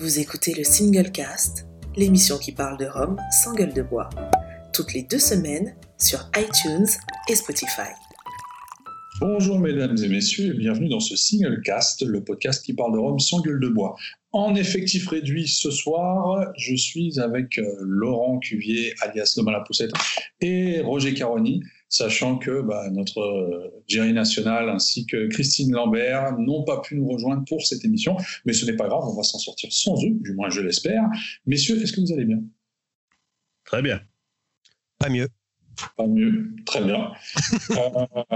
Vous écoutez le Single Cast, l'émission qui parle de Rome sans gueule de bois, toutes les deux semaines sur iTunes et Spotify. Bonjour mesdames et messieurs et bienvenue dans ce Single Cast, le podcast qui parle de Rome sans gueule de bois. En effectif réduit ce soir, je suis avec euh, Laurent Cuvier, alias Loma la Poussette, et Roger Caroni, sachant que bah, notre euh, Jerry National ainsi que Christine Lambert n'ont pas pu nous rejoindre pour cette émission, mais ce n'est pas grave, on va s'en sortir sans eux, du moins je l'espère. Messieurs, est-ce que vous allez bien? Très bien. Pas mieux. Pas mieux, très bien. euh,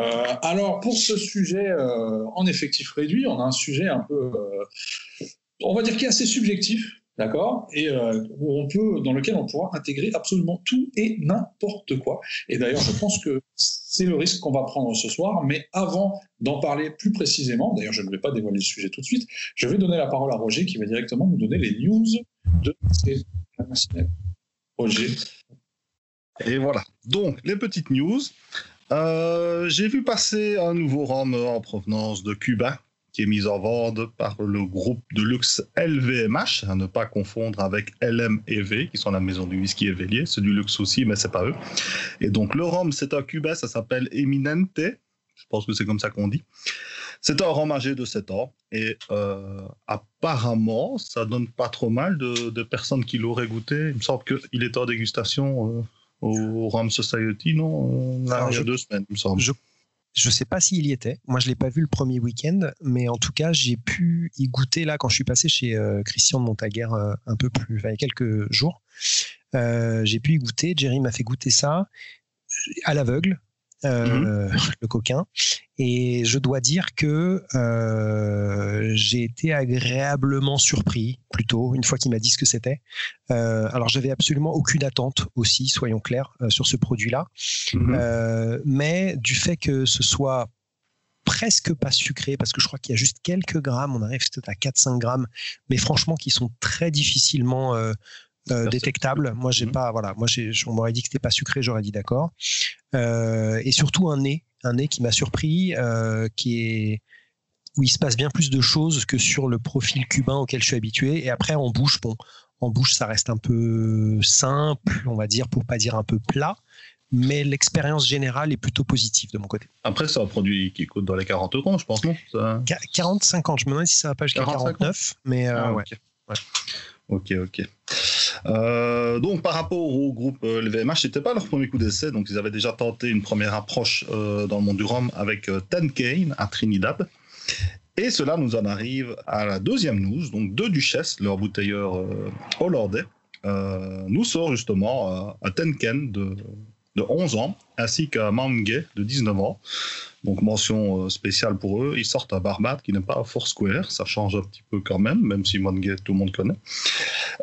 alors pour ce sujet euh, en effectif réduit, on a un sujet un peu, euh, on va dire qui est assez subjectif, d'accord, et euh, où on peut, dans lequel on pourra intégrer absolument tout et n'importe quoi. Et d'ailleurs, je pense que c'est le risque qu'on va prendre ce soir. Mais avant d'en parler plus précisément, d'ailleurs, je ne vais pas dévoiler le sujet tout de suite, je vais donner la parole à Roger qui va directement nous donner les news de ces Roger. Et voilà. Donc, les petites news. Euh, J'ai vu passer un nouveau rhum en provenance de Cuba qui est mis en vente par le groupe de luxe LVMH, à ne pas confondre avec LM et V, qui sont la maison du whisky Évélier. C'est du luxe aussi, mais c'est pas eux. Et donc, le rhum, c'est un Cuba, ça s'appelle Eminente. Je pense que c'est comme ça qu'on dit. C'est un rhum âgé de 7 ans. Et euh, apparemment, ça donne pas trop mal de, de personnes qui l'auraient goûté. Il me semble qu'il est en dégustation. Euh, au Ram Society, non? Là, Alors, Il y a je- deux semaines, il me semble. Je je sais pas s'il y était. Moi, je l'ai pas vu le premier week-end, mais en tout cas, j'ai pu y goûter là quand je suis passé chez euh, Christian de Montaguer euh, un peu plus, enfin, il y a quelques jours. Euh, j'ai pu y goûter. Jerry m'a fait goûter ça à l'aveugle, euh, le coquin. Et je dois dire que euh, j'ai été agréablement surpris, plutôt, une fois qu'il m'a dit ce que c'était. Euh, alors, j'avais absolument aucune attente aussi, soyons clairs, euh, sur ce produit-là. Euh, mais du fait que ce soit presque pas sucré, parce que je crois qu'il y a juste quelques grammes, on arrive peut-être à 4-5 grammes, mais franchement qui sont très difficilement euh, euh, détectables. Moi, j'ai Mhm. pas, voilà, moi, j'ai, on m'aurait dit que c'était pas sucré, j'aurais dit d'accord. Euh, et surtout un nez, un nez qui m'a surpris, euh, qui est où il se passe bien plus de choses que sur le profil cubain auquel je suis habitué. Et après, en bouche, bon, en bouche, ça reste un peu simple, on va dire, pour pas dire un peu plat. Mais l'expérience générale est plutôt positive de mon côté. Après, c'est un produit qui coûte dans les 40 euros, je pense, non? Ça- Qua- 40-50, je me demande si ça va pas jusqu'à 40, 49, mais Ah, ouais. Ok, ok. Euh, donc, par rapport au groupe euh, LVMH, c'était pas leur premier coup d'essai. Donc, ils avaient déjà tenté une première approche euh, dans le monde du rhum avec euh, Ten Cane à Trinidad. Et cela nous en arrive à la deuxième news. Donc, deux duchesses, leur bouteilleur hollandais, nous sort justement euh, un Ten Cane de, de 11 ans, ainsi qu'un Mamgay de 19 ans. Donc mention euh, spéciale pour eux, ils sortent un Barbade qui n'est pas à Foursquare, ça change un petit peu quand même, même si Mongay tout le monde connaît.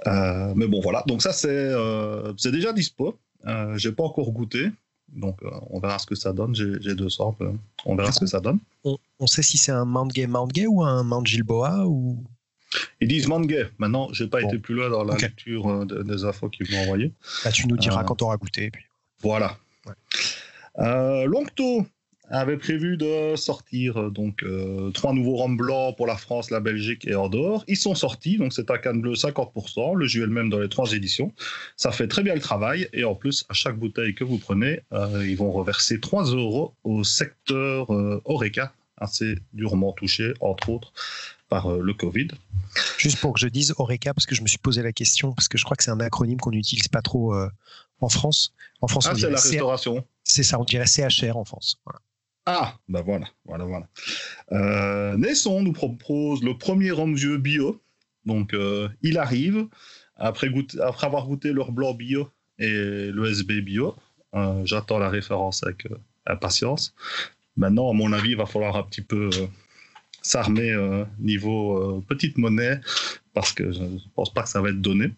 Euh, mais bon voilà, donc ça c'est euh, déjà dispo. Euh, J'ai pas encore goûté, donc euh, on verra ce que ça donne. J'ai deux samples, on verra ce que ça donne. On, on sait si c'est un Mount Gay Mount Gay ou un Mount Gilboa ou? Ils disent Mongay. Maintenant, j'ai pas Bon. été plus loin dans la lecture de- des infos qu'ils m'ont envoyées. bah, tu nous diras quand on aura goûté. Puis. Voilà. Ouais. Euh, Longto avait prévu de sortir euh, donc euh, trois nouveaux rhums blancs pour la France, la Belgique et Andorre. Ils sont sortis, donc c'est un canne bleu 50%, le jus est le même dans les trois éditions. Ça fait très bien le travail et en plus, à chaque bouteille que vous prenez, euh, ils vont reverser 3 euros au secteur euh, Oreca, assez durement touché, entre autres, par le Covid. Juste pour que je dise Oreca, parce que je me suis posé la question, parce que je crois que c'est un acronyme qu'on n'utilise pas trop en France. En France, Ah, c'est la restauration. c'est ça, on dirait CHR en France. Voilà. Ah, ben voilà, voilà, voilà. Euh, Naisson nous propose le premier rhum vieux bio. Donc, euh, il arrive, après, avoir goûté leur blanc bio et l'ESB bio. Euh, J'attends la référence avec euh, impatience. Maintenant, à mon avis, il va falloir un petit peu s'armer niveau petite monnaie parce que je ne pense pas que ça va être donné.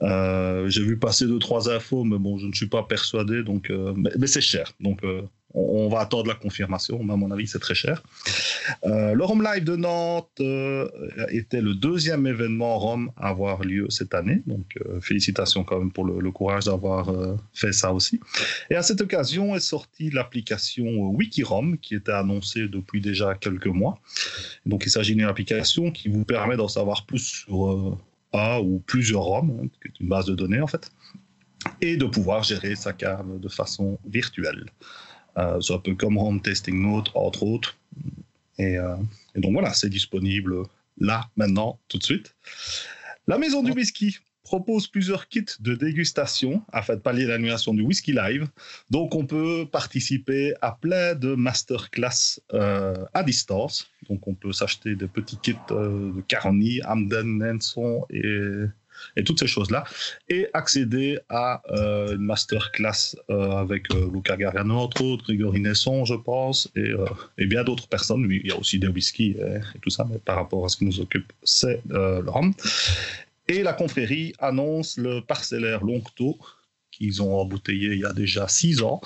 J'ai vu passer deux trois infos, mais bon, je ne suis pas persuadé. Donc, mais, mais c'est cher. Donc, on, va attendre la confirmation. Mais à mon avis, c'est très cher. Euh, le Rome Live de Nantes euh, était le deuxième événement Rome à avoir lieu cette année. Donc, euh, félicitations quand même pour le, courage d'avoir fait ça aussi. Et à cette occasion est sortie l'application WikiRom qui était annoncée depuis déjà quelques mois. Donc, il s'agit d'une application qui vous permet d'en savoir plus sur un ou plusieurs ROM, hein, qui est une base de données en fait, et de pouvoir gérer sa cave de façon virtuelle. Euh, c'est un peu comme Home Testing Note, entre autres. Et, euh, et donc voilà, c'est disponible là, maintenant, tout de suite. La Maison du Whisky propose plusieurs kits de dégustation afin de pallier l'annulation du Whisky Live. Donc, on peut participer à plein de masterclass euh, à distance. Donc, on peut s'acheter des petits kits euh, de Caroni, Hamden, Nenson et, et toutes ces choses-là. Et accéder à euh, une masterclass euh, avec euh, Luca Gargano, entre autres, Grégory Nesson, je pense, et, euh, et bien d'autres personnes. Il y a aussi des whisky et, tout ça, mais par rapport à ce qui nous occupe, c'est euh, le rhum. Et la confrérie annonce le parcellaire Longto qu'ils ont embouteillé il y a déjà six ans.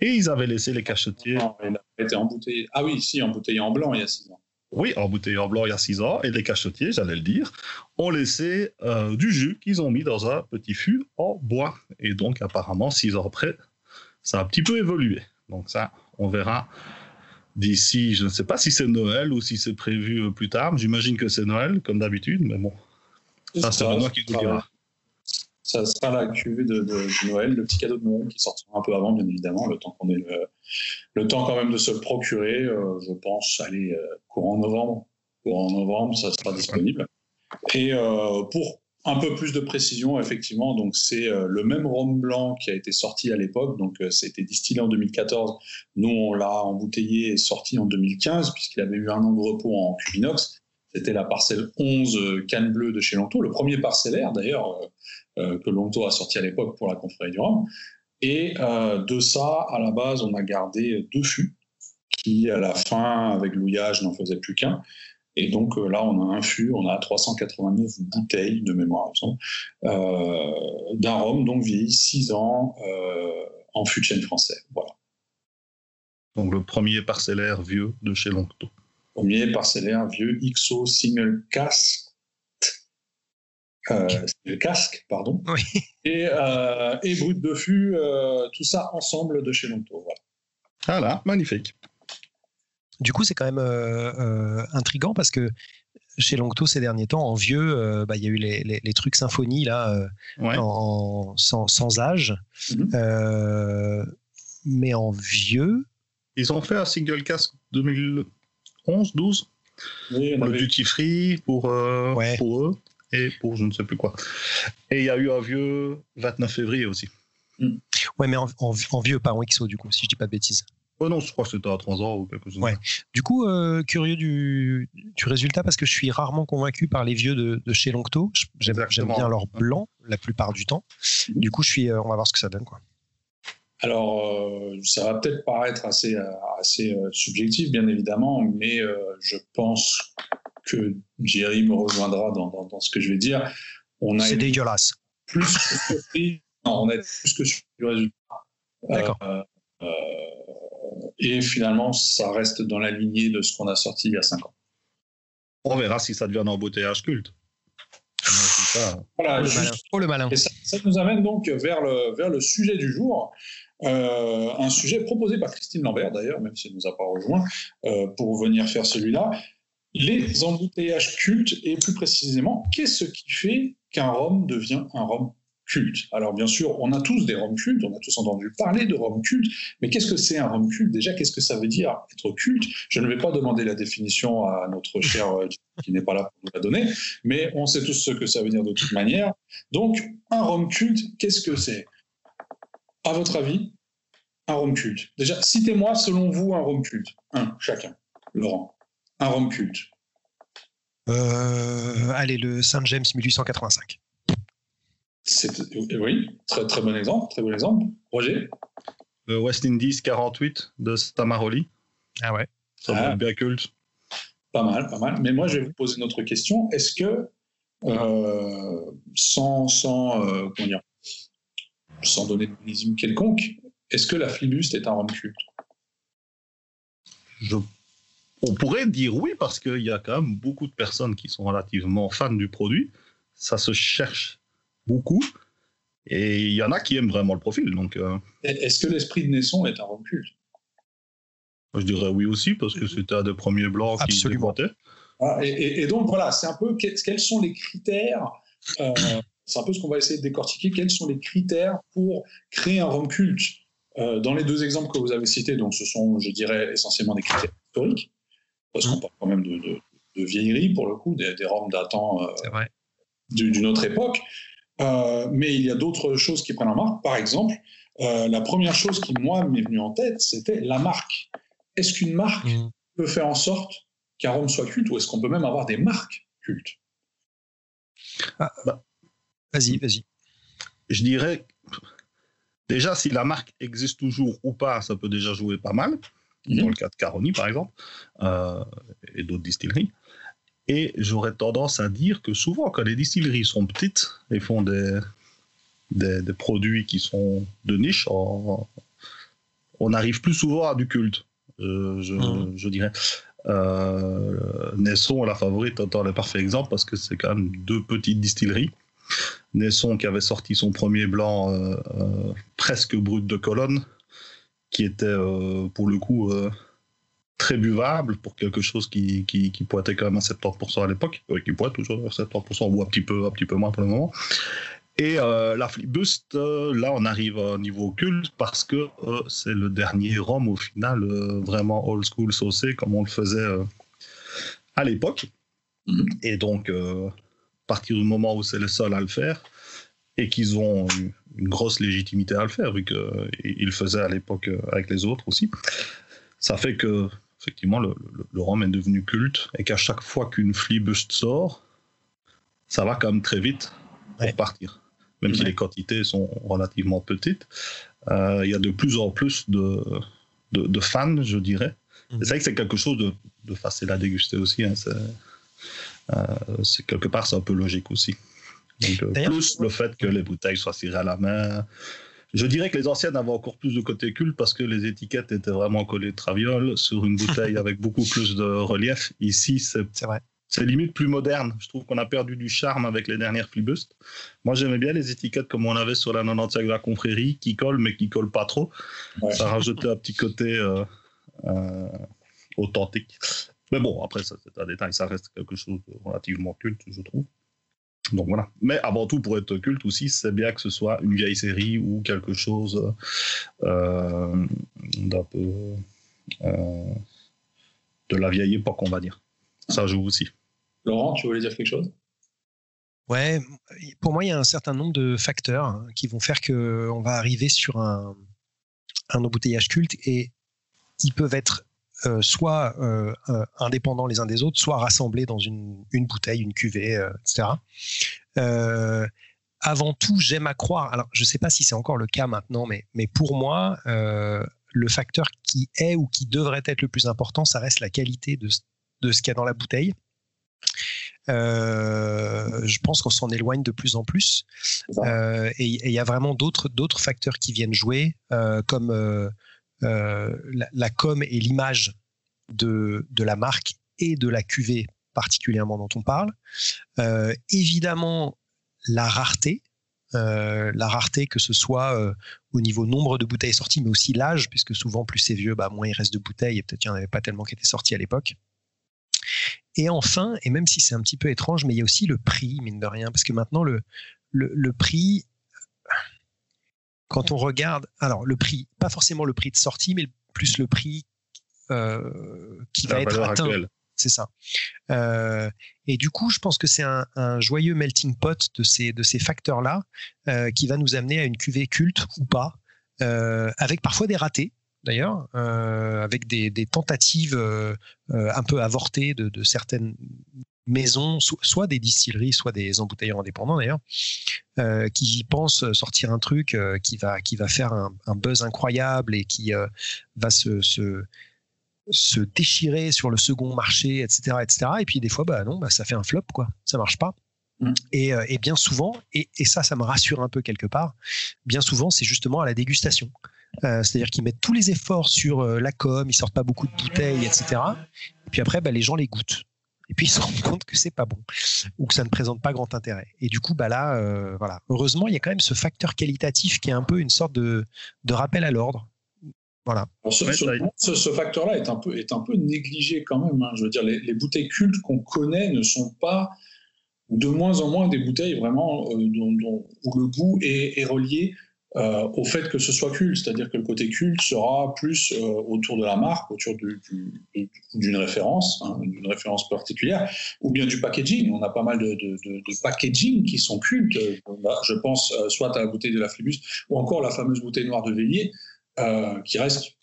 Et ils avaient laissé les cachetiers, Non, il a été embouteillé. Ah oui, si, embouteillé en blanc il y a 6 ans. Oui, embouteillé en blanc il y a six ans. Et les cachetiers, j'allais le dire, ont laissé euh, du jus qu'ils ont mis dans un petit fût en bois. Et donc, apparemment, six ans après, ça a un petit peu évolué. Donc ça, on verra d'ici, je ne sais pas si c'est Noël ou si c'est prévu euh, plus tard. J'imagine que c'est Noël, comme d'habitude, mais bon, ça, c'est Benoît qui nous dira. Ça sera la cuvée de, Noël, le petit cadeau de Noël qui sortira un peu avant, bien évidemment, le temps qu'on ait le, temps quand même de se le procurer. euh, je pense, aller euh, courant novembre. Courant novembre, ça sera disponible. Et euh, pour un peu plus de précision, effectivement, donc c'est le même rhum blanc qui a été sorti à l'époque. Donc, c'était distillé en 2014. Nous, on l'a embouteillé et sorti en 2015, puisqu'il avait eu un an de repos en cuve inox. C'était la parcelle 11 euh, canne bleue de chez Longto, le premier parcellaire d'ailleurs que Longto a sorti à l'époque pour la confrérie du rhum. Et euh, de ça, à la base, on a gardé deux fûts qui, à la fin, avec l'ouillage, n'en faisaient plus qu'un. Et donc euh, là, on a un fût, on a 389 bouteilles de mémoire, euh, d'un rhum, donc vieilli 6 ans euh, en fût de chêne français. Voilà. Donc le premier parcellaire vieux de chez Longto. Premier parcellaire vieux XO single casque. Euh, le casque, pardon. Oui. Et, euh, et brut de fût, euh, tout ça ensemble de chez Longto. Voilà. Voilà, magnifique. Du coup, c'est quand même euh, euh, intriguant parce que chez Longto ces derniers temps, en vieux, euh, bah, il y a eu les, les- les trucs symphonie là, euh, Ouais. en, sans, sans âge. Mhm. Euh, mais en vieux, Ils ont fait un single casque 2011, 12 Oui, on pour le avait- duty free, pour, euh, Ouais. pour eux et pour je ne sais plus quoi. Et il y a eu un vieux 29 février aussi. ouais, mais en, en- en vieux, pas en XO du coup, si je dis pas de bêtises. Oh non, je crois que c'était à 3 ans ou quelque chose. Ouais. Du coup, euh, curieux du, du résultat parce que je suis rarement convaincu par les vieux de, de chez Longto. J'aime bien leur blanc la plupart du temps. Du coup, je suis, euh, on va voir ce que ça donne quoi. Alors, euh, ça va peut-être paraître assez, assez euh, subjectif, bien évidemment, mais euh, je pense que Jerry me rejoindra dans, dans- dans ce que je vais dire. On a C'est dégueulasse. plus que surpris. Non, on a été plus que surpris du résultat. D'accord. Euh, euh, et finalement, ça reste dans la lignée de ce qu'on a sorti il y a 5 ans. On verra si ça devient un embouteillage culte. Ça. Voilà, Oh, le malin. Oh le malin. Et ça, ça nous amène donc vers le, vers le sujet du jour. Euh, un sujet proposé par Christine Lambert, d'ailleurs, même si elle ne nous a pas rejoint, euh, pour venir faire celui-là. Les embouteillages cultes, et plus précisément, qu'est-ce qui fait qu'un rhum devient un rhum culte? Alors, bien sûr, on a tous des rhums cultes, on a tous entendu parler de rhum culte, mais qu'est-ce que c'est un rhum culte? Déjà, qu'est-ce que ça veut dire être culte? Je ne vais pas demander la définition à notre cher euh, qui n'est pas là pour nous la donner, mais on sait tous ce que ça veut dire de toute manière. Donc, un rhum culte, qu'est-ce que c'est? À votre avis, un rhum culte? Déjà, citez-moi, selon vous, un rhum culte. Un, chacun. Laurent. Un rhum culte. Euh, allez, le Saint James 1885. C'est- euh, Oui, très, très bon exemple. Très bon exemple. Roger? Le West Indies 48 de Stamaroli. Ah ouais. Ça Ah. bien culte. Pas mal, pas mal. Mais moi, je vais vous poser une autre question. Est-ce que, euh, sans, sans, euh, comment dire, sans donner de millésime quelconque, est-ce que la flibuste est un rhum culte? Je... On pourrait dire oui parce qu'il y a quand même beaucoup de personnes qui sont relativement fans du produit. Ça se cherche beaucoup. Et il y en a qui aiment vraiment le profil. Donc euh, Est-ce que l'esprit de Naisson est un rhum culte je dirais oui aussi parce que c'était un des premiers blancs qui Absolument. déboîtait. Ah, et, et- donc voilà, c'est un peu que- quels sont les critères c'est un peu ce qu'on va essayer de décortiquer. Quels sont les critères pour créer un rhum culte? Dans les deux exemples que vous avez cités, donc ce sont, je dirais, essentiellement des critères historiques, parce qu'on mmh. parle quand même de, vieillerie, pour le coup, des, des roms datant d'une autre époque. mais il y a d'autres choses qui prennent en marque. Par exemple, euh, la première chose qui, moi, m'est venue en tête, c'était la marque. Est-ce qu'une marque mm. peut faire en sorte qu'un rhum soit culte ou est-ce qu'on peut même avoir des marques cultes? Ah, bah, Vas-y, vas-y. Je dirais, déjà, si la marque existe toujours ou pas, ça peut déjà jouer pas mal. Dans le cas de Caroni, par exemple, euh, et d'autres distilleries. Et j'aurais tendance à dire que souvent, quand les distilleries sont petites et font des, des, produits qui sont de niche, on, arrive plus souvent à du culte, je, mmh. dirais. Euh, Nesson la favorite étant le parfait exemple parce que c'est quand même deux petites distilleries. Nesson qui avait sorti son premier blanc euh, euh, presque brut de colonne, qui était euh, pour le coup très buvable pour quelque chose qui, qui, qui, pointait quand même à 70% à l'époque, qui pointe toujours à 70% ou un petit peu, un petit peu moins pour le moment. Et euh, la Flipbust, euh, là, on arrive au niveau culte parce que euh, c'est le dernier ROM au final, vraiment old school saucé comme on le faisait à l'époque. Mhm. Et donc, à partir du moment où c'est le seul à le faire et qu'ils ont une, grosse légitimité à le faire, vu qu'ils le faisaient à l'époque avec les autres aussi, ça fait que, effectivement, le, le, ROM est devenu culte et qu'à chaque fois qu'une Flipbust sort, ça va quand même très vite pour partir même si les quantités sont relativement petites. Euh, il y a de plus en plus de, de, fans, je dirais. Mhm. C'est vrai que c'est quelque chose de, facile à déguster aussi. Hein. Euh, quelque part, c'est un peu logique aussi. Donc, euh, plus le fait que les bouteilles soient tirées à la main. Je dirais que les anciennes avaient encore plus de côté culte parce que les étiquettes étaient vraiment collées de traviole sur une bouteille avec beaucoup plus de relief. Ici, c'est, limite plus moderne. Je trouve qu'on a perdu du charme avec les dernières Flibust. Moi, j'aimais bien les étiquettes comme on avait sur la 90 de la confrérie, qui collent, mais qui collent pas trop. Ça rajoutait un petit côté euh, euh, authentique. Mais bon, après, c'est un détail, ça reste quelque chose de relativement culte, je trouve. Donc voilà. Mais avant tout, pour être culte aussi, c'est bien que ce soit une vieille série ou quelque chose euh, d'un peu de la vieille époque, on va dire ça joue aussi. Laurent, tu voulais dire quelque chose? Ouais, pour moi, il y a un certain nombre de facteurs hein, qui vont faire qu'on va arriver sur un, embouteillage culte et ils peuvent être euh, soit euh, euh, indépendants les uns des autres, soit rassemblés dans une, bouteille, une cuvée, etc. avant tout, j'aime à croire, alors je ne sais pas si c'est encore le cas maintenant, mais, mais pour moi, le facteur qui est ou qui devrait être le plus important, ça reste la qualité de, de ce qu'il y a dans la bouteille. Euh, je pense qu'on s'en éloigne de plus en plus. Euh, et il y a vraiment d'autres d'autres facteurs qui viennent jouer, euh, comme la, com et l'image de, de la marque et de la cuvée particulièrement dont on parle. évidemment, la rareté. la rareté, que ce soit au niveau nombre de bouteilles sorties, mais aussi l'âge, puisque souvent plus c'est vieux, bah, moins il reste de bouteilles, et peut-être qu'il n'y en avait pas tellement qui étaient sorties à l'époque. Et enfin, et même si c'est un petit peu étrange, mais il y a aussi le prix, mine de rien, parce que maintenant, le, le, prix, quand on regarde, alors le prix, pas forcément le prix de sortie, mais plus le prix euh, qui va être atteint. C'est ça. Euh, et du coup, je pense que c'est un, joyeux melting pot de ces, de ces facteurs-là euh, qui va nous amener à une cuvée culte ou pas, avec parfois des ratés d'ailleurs, avec des, tentatives un peu avortées de, certaines maisons, soit des distilleries, soit des embouteilleurs indépendants d'ailleurs, qui pensent sortir un truc qui va qui va faire un, buzz incroyable et qui va se, se, déchirer sur le second marché, etc., etc. Et puis des fois, bah non, bah, ça fait un flop, quoi. Ça marche pas. Mmh. Et, bien souvent, et, et, ça, ça me rassure un peu quelque part, bien souvent, c'est justement à la dégustation. Euh, c'est-à-dire qu'ils mettent tous les efforts sur euh, la com, ils sortent pas beaucoup de bouteilles, etc. Et puis après, bah, les gens les goûtent. Et puis ils se rendent compte que c'est pas bon ou que ça ne présente pas grand intérêt. Et du coup, bah là, euh, voilà. Heureusement, il y a quand même ce facteur qualitatif qui est un peu une sorte de, rappel à l'ordre. Voilà. ce, facteur-là est un peu est un peu négligé quand même. Hein. Je veux dire, les, bouteilles cultes qu'on connaît ne sont pas de moins en moins des bouteilles vraiment dont, où le goût est, est relié euh, au fait que ce soit culte, c'est-à-dire que le côté culte sera plus euh, autour de la marque, autour d'une référence, hein, d'une référence particulière, ou bien du packaging. On a pas mal de, packaging qui sont cultes. Je pense euh, soit à la bouteille de la Flibus, ou encore la fameuse bouteille noire de Vélier, qui reste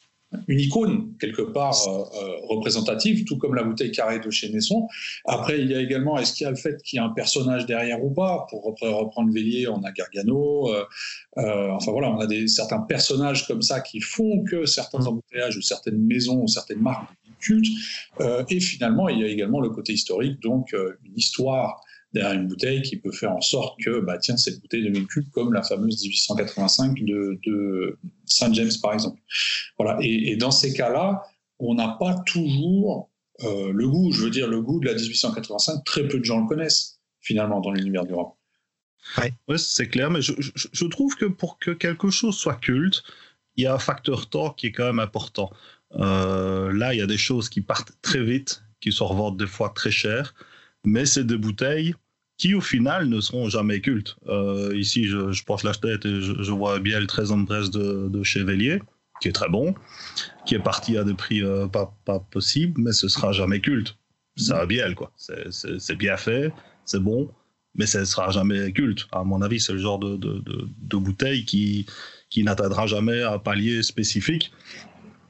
une icône quelque part euh, euh, représentative, tout comme la bouteille carrée de chez Nesson. Après, il y a également, est-ce qu'il y a le fait qu'il y a un personnage derrière ou pas Pour reprendre Vélier, on a Gargano. Euh, enfin voilà, on a des, certains personnages comme ça qui font que certains embouteillages ou certaines maisons ou certaines marques cultes. et finalement, il y a également le côté historique, donc une histoire derrière une bouteille qui peut faire en sorte que, bah, tiens, cette bouteille devient culte, comme la fameuse 1885 de, de Saint James, par exemple. Voilà. Et, dans ces cas-là, on n'a pas toujours euh, le goût, je veux dire, le goût de la 1885, très peu de gens le connaissent, finalement, dans l'univers du rock. Oui, c'est clair, mais je, je, trouve que pour que quelque chose soit culte, il y a un facteur temps qui est quand même important. Euh, là, il y a des choses qui partent très vite, qui se revendent des fois très cher, mais c'est des bouteilles qui au final ne seront jamais cultes. Euh, ici, je, je porte la tête et je, vois bien le 13 Empress de, de Chevalier, qui est très bon, qui est parti à des prix euh, pas, pas possibles, mais ce sera jamais culte. Ça va bien, quoi. C'est bien fait, c'est bon, mais ce sera jamais culte. À mon avis, c'est le genre de, de, de, bouteille qui, qui n'atteindra jamais un palier spécifique,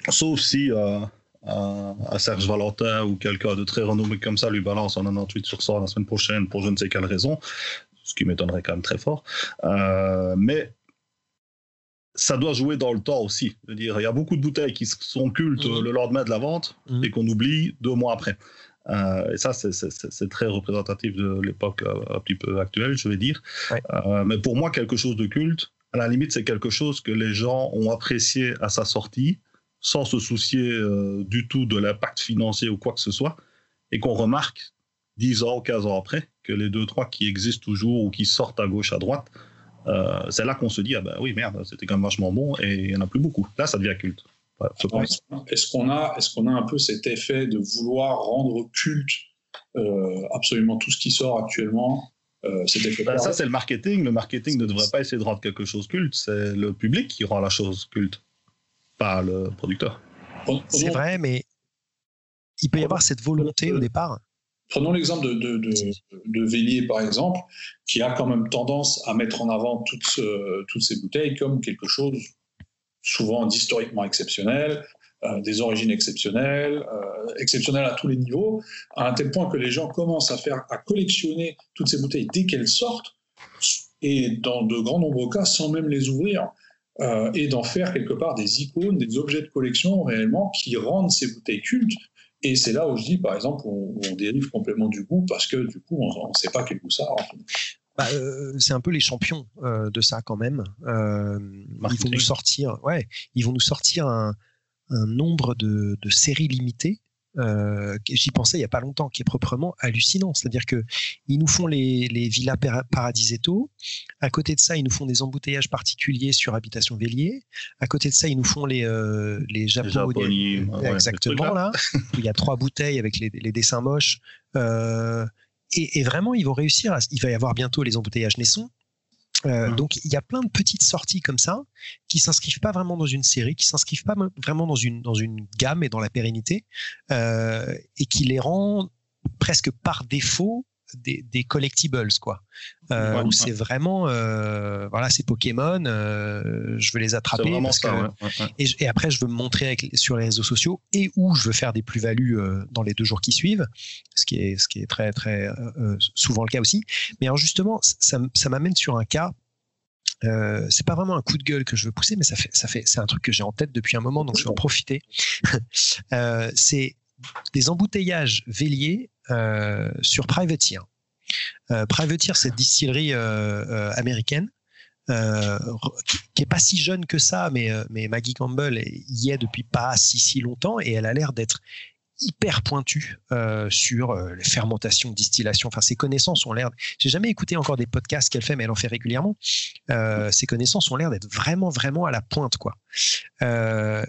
sauf si. Euh, à, Serge Valentin ou quelqu'un de très renommé comme ça lui balance en 98 sur 100 la semaine prochaine pour je ne sais quelle raison, ce qui m'étonnerait quand même très fort. Euh, mais ça doit jouer dans le temps aussi. dire, il y a beaucoup de bouteilles qui sont cultes mhm. le lendemain de la vente mhm. et qu'on oublie deux mois après. Euh, et ça, c'est très représentatif de l'époque euh, un petit peu actuelle, je vais dire. mais pour moi, quelque chose de culte, à la limite, c'est quelque chose que les gens ont apprécié à sa sortie, sans se soucier euh, du tout de l'impact financier ou quoi que ce soit, et qu'on remarque 10 ans ou 15 ans après que les deux, trois qui existent toujours ou qui sortent à gauche, à droite, euh, c'est là qu'on se dit, ah ben oui, merde, c'était quand même vachement bon et il n'y en a plus beaucoup. Là, ça devient culte. est-ce qu'on a, est qu'on a un peu cet effet de vouloir rendre culte euh, absolument tout ce qui sort actuellement ben, ça, c'est le marketing. Le marketing ne devrait pas essayer de rendre quelque chose culte. C'est le public qui rend la chose culte le producteur. C'est vrai, mais il peut y avoir cette volonté au départ. Prenons l'exemple de, de, de, Vélier, par exemple, qui a quand même tendance à mettre en avant toutes, toutes ces bouteilles comme quelque chose souvent d'historiquement exceptionnel, euh, des origines exceptionnelles, euh, exceptionnelles à tous les niveaux, à un tel point que les gens commencent à faire, à collectionner toutes ces bouteilles dès qu'elles sortent, et dans de grands nombreux cas sans même les ouvrir. Euh, et d'en faire quelque part des icônes, des objets de collection réellement qui rendent ces bouteilles cultes. Et c'est là où je dis, par exemple, on, on dérive complètement du goût parce que du coup, on ne sait pas quel goût ça a. Bah, euh, c'est un peu les champions euh, de ça quand même. ils vont nous sortir, ouais, ils vont nous sortir un, un nombre de, de, séries limitées euh, j'y pensais il y a pas longtemps, qui est proprement hallucinant. C'est-à-dire que ils nous font les, les villas paradisetto. À côté de ça, ils nous font des embouteillages particuliers sur Habitation Vélier. À côté de ça, ils nous font les euh, les exactement là. il y a trois bouteilles avec les, les dessins moches. Euh, et, et, vraiment, ils vont réussir. À, il va y avoir bientôt les embouteillages Naisson. Euh, mmh. Donc il y a plein de petites sorties comme ça qui s'inscrivent pas vraiment dans une série, qui s'inscrivent pas vraiment dans une dans une gamme et dans la pérennité, euh, et qui les rend presque par défaut des, des collectibles quoi. Euh, où c'est vraiment euh, voilà c'est Pokémon euh, je veux les attraper parce que, et, et, après je veux me montrer avec, sur les réseaux sociaux et où je veux faire des plus-values dans les deux jours qui suivent ce qui est ce qui est très très souvent le cas aussi. Mais alors justement ça, ça m'amène sur un cas euh, c'est pas vraiment un coup de gueule que je veux pousser, mais ça fait, ça fait, c'est un truc que j'ai en tête depuis un moment, donc je vais en profiter. euh, c'est des embouteillages véliers sur Privateer. Euh, Privateer, cette distillerie euh, euh, américaine, euh, qui est pas si jeune que ça, mais, Maggie Campbell y est depuis pas si si longtemps et elle a l'air d'être hyper pointue euh, sur les fermentations, distillation. Enfin, ses connaissances ont l'air. J'ai jamais écouté encore des podcasts qu'elle fait, mais elle en fait régulièrement. Euh, ses connaissances ont l'air d'être vraiment, vraiment à la pointe, quoi. Euh,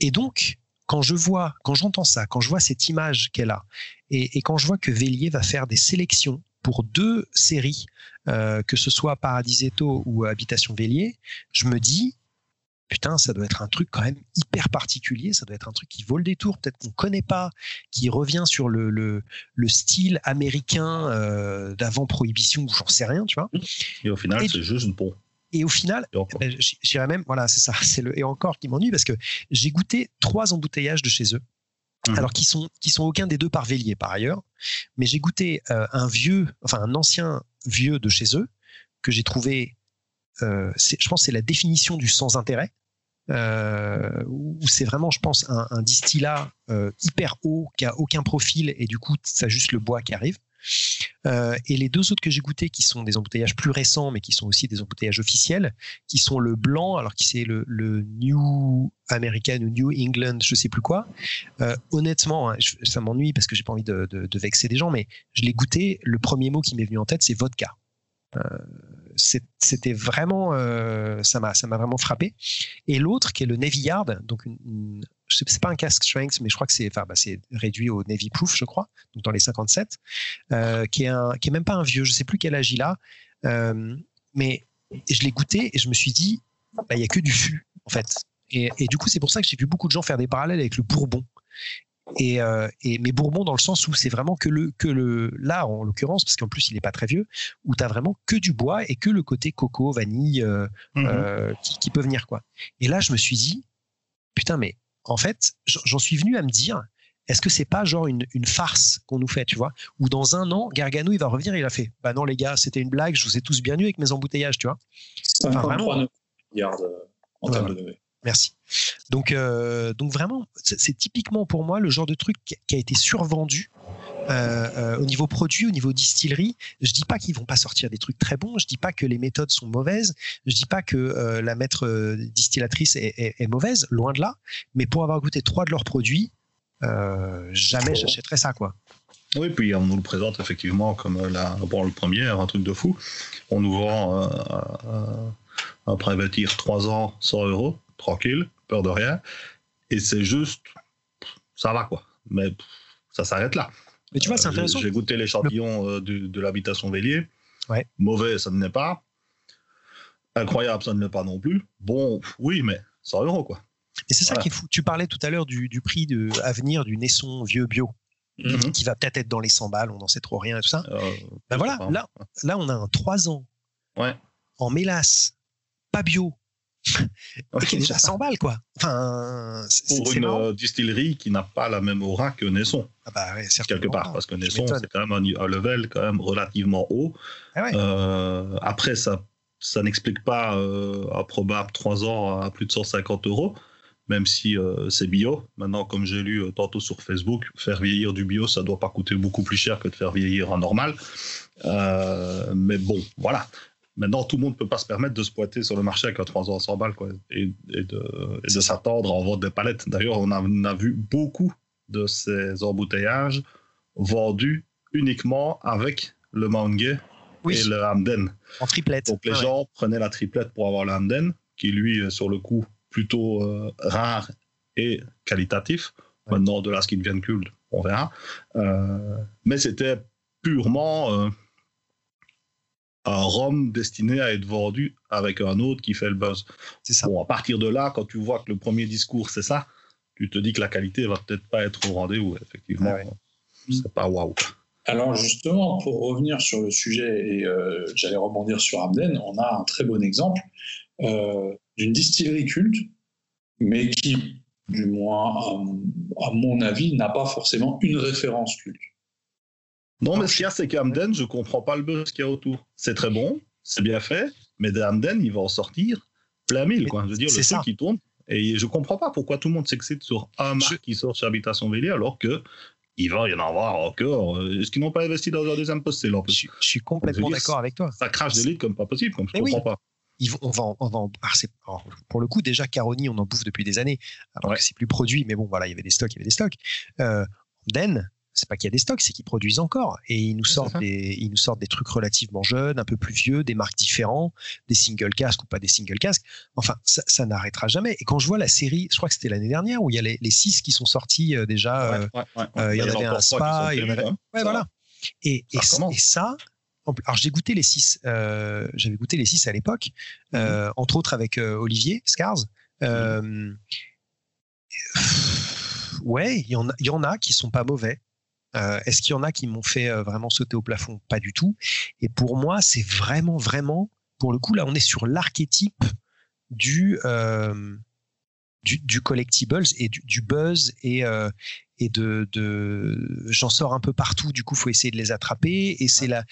et donc, quand je vois, quand j'entends ça, quand je vois cette image qu'elle a, et, et, quand je vois que Vélier va faire des sélections pour deux séries, que ce soit Paradisetto ou Habitation Vélier, je me dis, putain, ça doit être un truc quand même hyper particulier, ça doit être un truc qui vaut le détour, peut-être qu'on ne connaît pas, qui revient sur le, le, le style américain euh, d'avant Prohibition, ou j'en sais rien, tu vois. Et au final, c'est juste bon. Et au final, ben, j'irais même, voilà, c'est ça, c'est le et encore qui m'ennuie parce que j'ai goûté trois embouteillages de chez eux. Mmh. Alors qui sont qui sont aucun des deux par Vélier par ailleurs, mais j'ai goûté euh, un vieux, enfin un ancien vieux de chez eux que j'ai trouvé euh, je pense c'est la définition du sans intérêt. Euh, où c'est vraiment, je pense, un, un distillat euh, hyper haut qui a aucun profil et du coup, ça juste le bois qui arrive. Euh, et les deux autres que j'ai goûtés, qui sont des embouteillages plus récents, mais qui sont aussi des embouteillages officiels, qui sont le blanc, alors qui c'est le, New American ou New England, je sais plus quoi. Euh, honnêtement, hein, ça m'ennuie parce que j'ai pas envie de, vexer des gens, mais je l'ai goûté. Le premier mot qui m'est venu en tête, c'est vodka. Euh, c'était vraiment, ça m'a, ça m'a vraiment frappé. Et l'autre, qui est le Navy Yard, donc une, c'est pas un casque strength, mais je crois que c'est, enfin, bah, c'est réduit au Navy Proof, je crois, donc dans les 57, euh, qui est un, qui est même pas un vieux, je sais plus quel âge il a, euh, mais je l'ai goûté et je me suis dit, bah, il y a que du fût, en fait. Et, et du coup, c'est pour ça que j'ai vu beaucoup de gens faire des parallèles avec le Bourbon. Et, euh, et, mais Bourbon dans le sens où c'est vraiment que le que le là en l'occurrence parce qu'en plus il est pas très vieux où tu as vraiment que du bois et que le côté coco vanille euh, mhm. euh, qui, qui, peut venir quoi. Et là je me suis dit putain mais en fait j'en suis venu à me dire est-ce que c'est pas genre une, une farce qu'on nous fait tu vois? Ou dans un an Gargano il va revenir et il a fait bah non les gars c'était une blague je vous ai tous bien eu avec mes embouteillages tu vois? Enfin, vraiment. milliards en termes de Merci. Donc, euh, donc vraiment, c'est typiquement pour moi le genre de truc qui a été survendu euh, euh, au niveau produit, au niveau distillerie. Je dis pas qu'ils vont pas sortir des trucs très bons. Je dis pas que les méthodes sont mauvaises. Je dis pas que la maître distillatrice est, mauvaise. Loin de là. Mais pour avoir goûté trois de leurs produits, jamais j'achèterais ça, quoi. Oui, puis on nous le présente effectivement comme la, bon, le premier, un truc de fou. On nous vend un private 3 ans 100 euros tranquille, peur de rien. Et c'est juste, ça va quoi. Mais ça s'arrête là. Mais tu vois, c'est euh, intéressant. J'ai goûté l'échantillon euh, de, de l'habitation Vélier. Ouais. Mauvais, ça ne l'est pas. Incroyable, ça ne l'est pas non plus. Bon, oui, mais 100 euros quoi. Et c'est ça qui est fou. Tu parlais tout à l'heure du, du, prix de, à venir du Naisson vieux bio. Mhm. qui va peut-être être dans les 100 balles, on n'en sait trop rien et tout ça. Euh, ben voilà, là, là, on a un 3 ans ouais. en mélasse, pas bio, qui est déjà 100 balles, quoi. Enfin, Pour une euh, distillerie qui n'a pas la même aura que Naisson. Ah bah ouais, quelque part, parce que Naisson, c'est quand même un, level quand même relativement haut. Ah euh, après, ça, ça n'explique pas euh, un probable 3 ans à plus de 150 euros, même si c'est bio. Maintenant, comme j'ai lu tantôt sur Facebook, faire vieillir du bio, ça doit pas coûter beaucoup plus cher que de faire vieillir un normal. mais bon, voilà. Maintenant, tout le monde ne peut pas se permettre de se pointer sur le marché avec un 3 ans 100 balles quoi, et, de, de s'attendre en vente des palettes. D'ailleurs, on, on a, vu beaucoup de ces emboutteillages vendus uniquement avec le Mangé et le Hamden. En triplette. Donc les gens prenaient la triplette pour avoir le Hamden, qui lui, sur le coup, plutôt euh, rare et qualitatif. Maintenant, de la skin vient culte, on verra. Euh, mais c'était purement. Euh, un rhum destiné à être vendu avec un autre qui fait le buzz. C'est ça. Bon, à partir de là, quand tu vois que le premier discours c'est ça, tu te dis que la qualité va peut-être pas être au rendez-vous. Effectivement, ah c'est pas waouh. Alors justement, pour revenir sur le sujet et euh, j'allais rebondir sur Amden, on a un très bon exemple euh, d'une distillerie culte, mais qui, du moins à mon avis, n'a pas forcément une référence culte. Non, mais ce qu'il y a, c'est qu'Amden, je comprends pas le buzz qu'il y a autour. C'est très bon, c'est bien fait, mais d'Amden, il va en sortir plein mille, quoi. Je veux dire, le truc qui tourne. Et je comprends pas pourquoi tout le monde s'excite sur un marque qui sort chez Habitation Vélier alors que il va y en avoir encore. Est-ce qu'ils n'ont pas investi dans un deuxième poste là je, je, suis complètement d'accord avec toi. Ça crache des litres comme pas possible, comme je ne comprends pas. Ils vont, on va, on va en, pour le coup, déjà, Caroni, on en bouffe depuis des années, alors que c'est plus produit, mais bon, voilà, il y avait des stocks, il y avait des stocks. Euh, Den, c'est pas qu'il y a des stocks, c'est qu'ils produisent encore. Et ils nous sortent des, ils nous sortent des trucs relativement jeunes, un peu plus vieux, des marques différents, des single casques ou pas des single casques. Enfin, ça, n'arrêtera jamais. Et quand je vois la série, je crois que c'était l'année dernière où il y a les, six qui sont sortis déjà. il y en avait un spa, il y en avait. Ouais, voilà. Et, et, ça, alors j'ai goûté les six. J'avais goûté les six à l'époque, mhm. entre autres avec Olivier Scars. Mhm. ouais, il y en a, y en a qui sont pas mauvais. Est-ce qu'il y en a qui m'ont fait vraiment sauter au plafond? Pas du tout. Et pour moi, c'est vraiment, vraiment, pour le coup, là, on est sur l'archétype du, du, collectibles et du, buzz et, euh, et de, de j'en sors un peu partout. Du coup faut essayer de les attraper. Et c'est la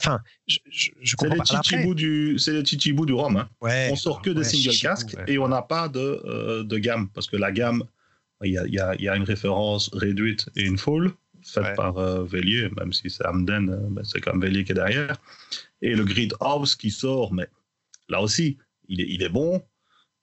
enfin je, je, comprends pas c'est le chichibou du rhum hein. ouais, on sort que des single casques et on n'a pas de, euh, de gamme. Parce que la gamme il y a, y, a, y a, une référence réduite et une full faite par euh, Vélier même si c'est Amden ben, c'est quand même Vélier qui est derrière. Et le Grid House qui sort mais là aussi il est, il est bon.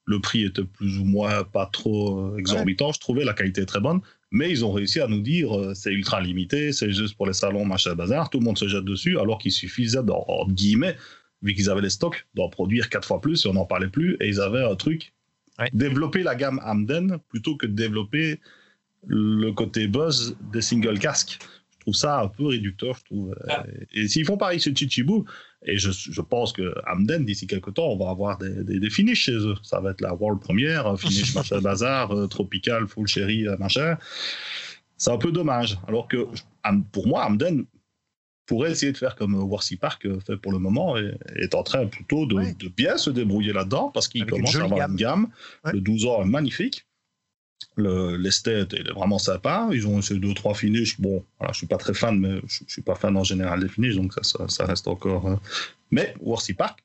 Le prix était plus ou moins pas trop euh, exorbitant, je trouvais, la qualité est très bonne, mais ils ont réussi à nous dire euh, c'est ultra limité, c'est juste pour les salons, machin, bazar, tout le monde se jette dessus, alors qu'il suffisait, en guillemets, vu qu'ils avaient les stocks, d'en produire quatre fois plus et on n'en parlait plus, et ils avaient un truc, développer la gamme Amden plutôt que de développer le côté buzz des single casques trouve ça un peu réducteur, je trouve. Ah. Et s'ils font pareil chez Chichibu, et je, je, pense que Amden, d'ici quelques temps, on va avoir des, des, des, finishes chez eux. Ça va être la world première, finish machin bazar, euh, tropical, full cherry, euh, machin. C'est un peu dommage. Alors que pour moi, Amden pourrait essayer de faire comme Warsi Park euh, fait pour le moment et est en train plutôt de, de bien se débrouiller là-dedans parce qu'il commence à avoir une gamme. Le 12 ans est magnifique l'esthète est vraiment sympa. Ils ont essayé deux trois finishes. Bon, voilà, je suis pas très fan, mais je, ne suis pas fan en général des finishes, donc ça, ça, reste encore. Euh. Mais Warsi Park